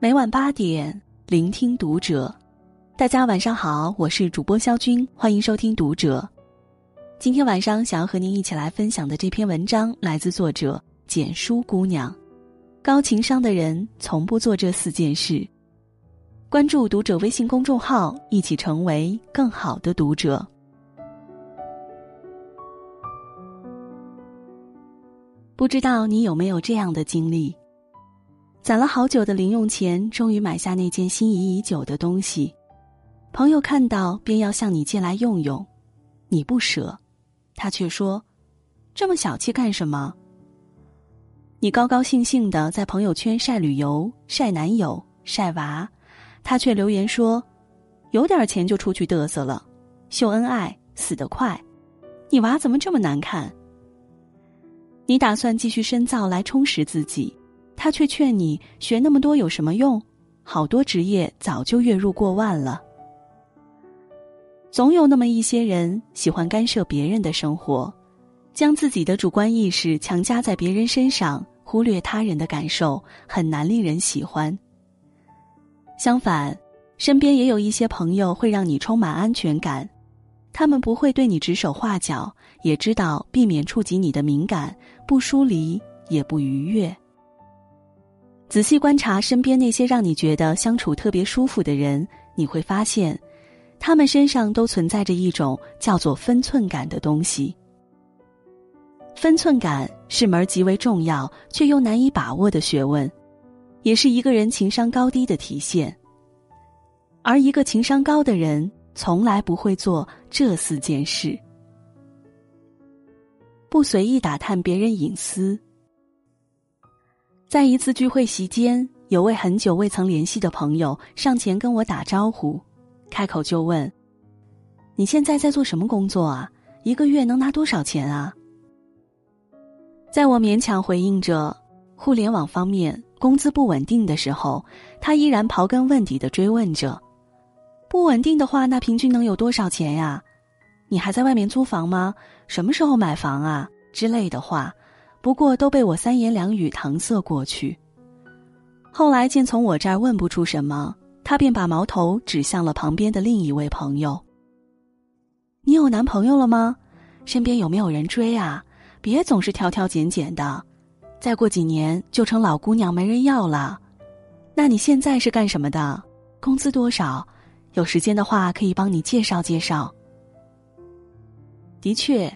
每晚八点，聆听读者。大家晚上好，我是主播肖军，欢迎收听读者。今天晚上想要和您一起来分享的这篇文章，来自作者简书姑娘。高情商的人从不做这四件事。关注读者微信公众号，一起成为更好的读者。不知道你有没有这样的经历？攒了好久的零用钱，终于买下那件心仪已久的东西。朋友看到便要向你借来用用，你不舍，他却说：“这么小气干什么？”你高高兴兴的在朋友圈晒旅游、晒男友、晒娃，他却留言说：“有点钱就出去嘚瑟了，秀恩爱死得快，你娃怎么这么难看？”你打算继续深造来充实自己。他却劝你学那么多有什么用？好多职业早就月入过万了。总有那么一些人喜欢干涉别人的生活，将自己的主观意识强加在别人身上，忽略他人的感受，很难令人喜欢。相反，身边也有一些朋友会让你充满安全感，他们不会对你指手画脚，也知道避免触及你的敏感，不疏离也不逾越。仔细观察身边那些让你觉得相处特别舒服的人，你会发现，他们身上都存在着一种叫做分寸感的东西。分寸感是门极为重要却又难以把握的学问，也是一个人情商高低的体现。而一个情商高的人，从来不会做这四件事：不随意打探别人隐私。在一次聚会席间，有位很久未曾联系的朋友上前跟我打招呼，开口就问：“你现在在做什么工作啊？一个月能拿多少钱啊？”在我勉强回应着互联网方面工资不稳定的时候，他依然刨根问底的追问着：“不稳定的话，那平均能有多少钱呀？你还在外面租房吗？什么时候买房啊？”之类的话。不过都被我三言两语搪塞过去。后来见从我这儿问不出什么，他便把矛头指向了旁边的另一位朋友。你有男朋友了吗？身边有没有人追啊？别总是挑挑拣拣的，再过几年就成老姑娘没人要了。那你现在是干什么的？工资多少？有时间的话可以帮你介绍介绍。的确，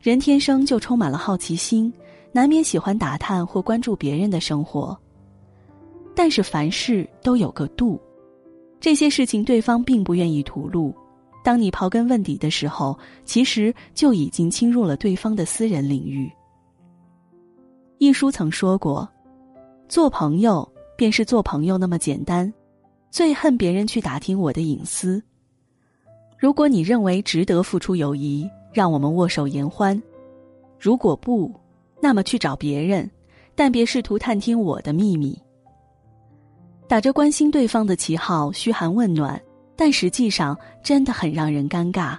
人天生就充满了好奇心。难免喜欢打探或关注别人的生活，但是凡事都有个度，这些事情对方并不愿意吐露。当你刨根问底的时候，其实就已经侵入了对方的私人领域。一书曾说过：“做朋友便是做朋友那么简单。”最恨别人去打听我的隐私。如果你认为值得付出友谊，让我们握手言欢；如果不，那么去找别人，但别试图探听我的秘密。打着关心对方的旗号嘘寒问暖，但实际上真的很让人尴尬。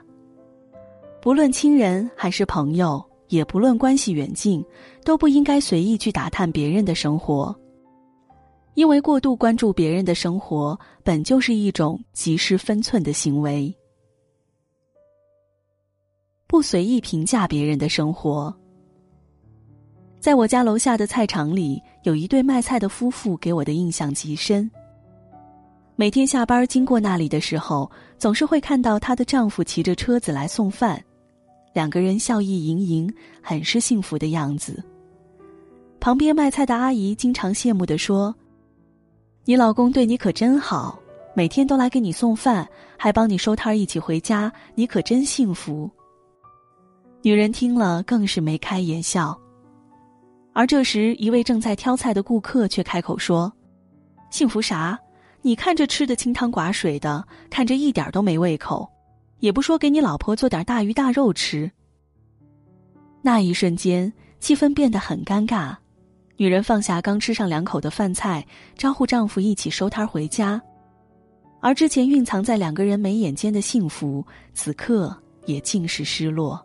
不论亲人还是朋友，也不论关系远近，都不应该随意去打探别人的生活，因为过度关注别人的生活，本就是一种极失分寸的行为。不随意评价别人的生活。在我家楼下的菜场里，有一对卖菜的夫妇，给我的印象极深。每天下班经过那里的时候，总是会看到她的丈夫骑着车子来送饭，两个人笑意盈盈，很是幸福的样子。旁边卖菜的阿姨经常羡慕的说：“你老公对你可真好，每天都来给你送饭，还帮你收摊一起回家，你可真幸福。”女人听了更是眉开眼笑。而这时，一位正在挑菜的顾客却开口说：“幸福啥？你看这吃的清汤寡水的，看着一点都没胃口，也不说给你老婆做点大鱼大肉吃。”那一瞬间，气氛变得很尴尬。女人放下刚吃上两口的饭菜，招呼丈夫一起收摊回家，而之前蕴藏在两个人眉眼间的幸福，此刻也尽是失落。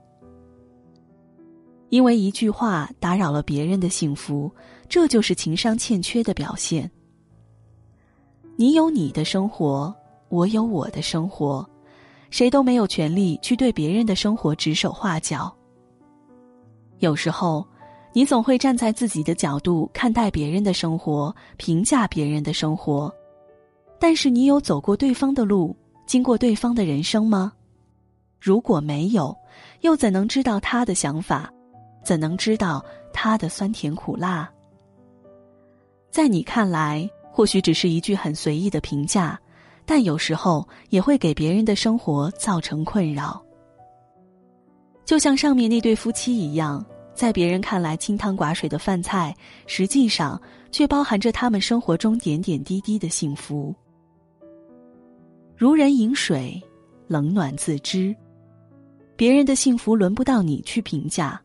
因为一句话打扰了别人的幸福，这就是情商欠缺的表现。你有你的生活，我有我的生活，谁都没有权利去对别人的生活指手画脚。有时候，你总会站在自己的角度看待别人的生活，评价别人的生活，但是你有走过对方的路，经过对方的人生吗？如果没有，又怎能知道他的想法？怎能知道他的酸甜苦辣？在你看来，或许只是一句很随意的评价，但有时候也会给别人的生活造成困扰。就像上面那对夫妻一样，在别人看来清汤寡水的饭菜，实际上却包含着他们生活中点点滴滴的幸福。如人饮水，冷暖自知。别人的幸福轮不到你去评价，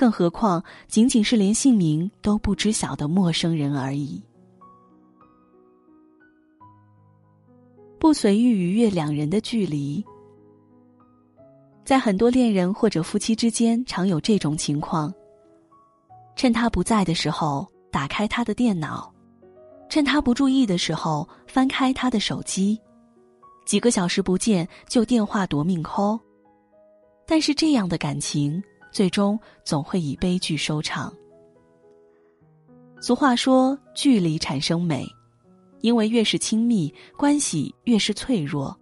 更何况仅仅是连姓名都不知晓的陌生人而已。不随意逾越两人的距离，在很多恋人或者夫妻之间，常有这种情况：趁他不在的时候，打开他的电脑；趁他不注意的时候，翻开他的手机；几个小时不见，就电话夺命 call。但是这样的感情，最终总会以悲剧收场。俗话说：“距离产生美，因为越是亲密，关系越是脆弱。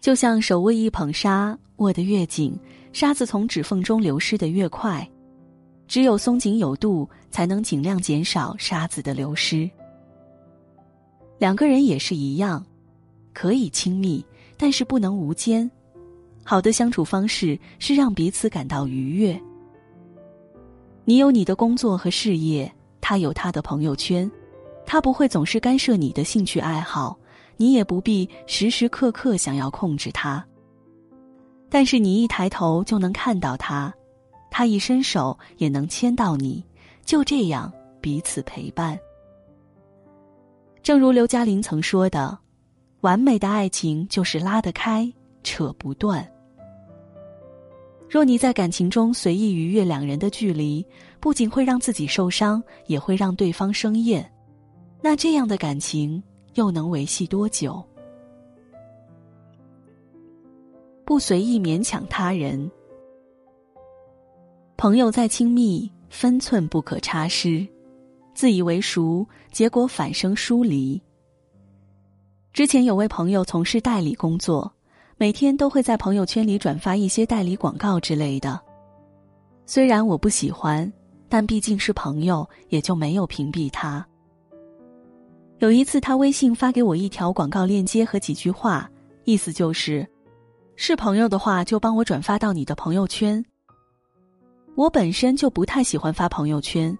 就像手握一捧沙，握得越紧，沙子从指缝中流失的越快。只有松紧有度，才能尽量减少沙子的流失。两个人也是一样，可以亲密，但是不能无间。”好的相处方式是让彼此感到愉悦。你有你的工作和事业，他有他的朋友圈，他不会总是干涉你的兴趣爱好，你也不必时时刻刻想要控制他。但是你一抬头就能看到他，他一伸手也能牵到你，就这样彼此陪伴。正如刘嘉玲曾说的：“完美的爱情就是拉得开，扯不断。”若你在感情中随意逾越两人的距离，不仅会让自己受伤，也会让对方生厌，那这样的感情又能维系多久？不随意勉强他人，朋友再亲密，分寸不可差失，自以为熟，结果反生疏离。之前有位朋友从事代理工作。每天都会在朋友圈里转发一些代理广告之类的，虽然我不喜欢，但毕竟是朋友，也就没有屏蔽他。有一次，他微信发给我一条广告链接和几句话，意思就是，是朋友的话就帮我转发到你的朋友圈。我本身就不太喜欢发朋友圈，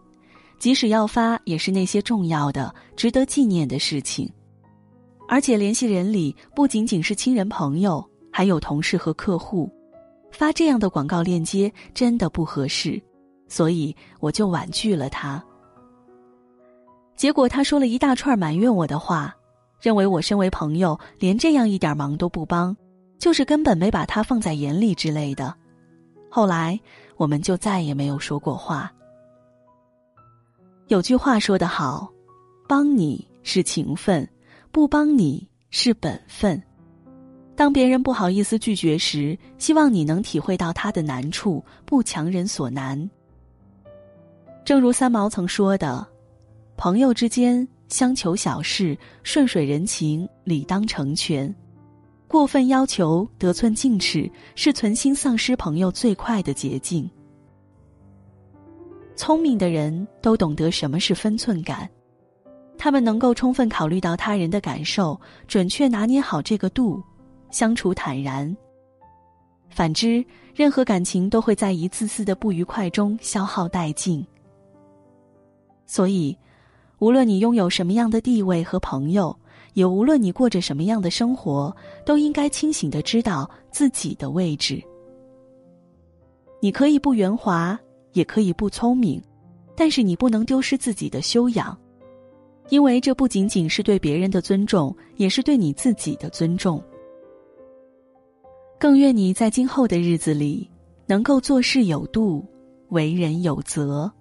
即使要发，也是那些重要的、值得纪念的事情。而且联系人里不仅仅是亲人朋友，还有同事和客户，发这样的广告链接真的不合适，所以我就婉拒了他。结果他说了一大串埋怨我的话，认为我身为朋友连这样一点忙都不帮，就是根本没把他放在眼里之类的。后来我们就再也没有说过话。有句话说得好，帮你是情分。不帮你是本分。当别人不好意思拒绝时，希望你能体会到他的难处，不强人所难。正如三毛曾说的：“朋友之间相求小事，顺水人情，理当成全；过分要求，得寸进尺，是存心丧失朋友最快的捷径。”聪明的人都懂得什么是分寸感。他们能够充分考虑到他人的感受，准确拿捏好这个度，相处坦然。反之，任何感情都会在一次次的不愉快中消耗殆尽。所以，无论你拥有什么样的地位和朋友，也无论你过着什么样的生活，都应该清醒的知道自己的位置。你可以不圆滑，也可以不聪明，但是你不能丢失自己的修养。因为这不仅仅是对别人的尊重，也是对你自己的尊重。更愿你在今后的日子里，能够做事有度，为人有责。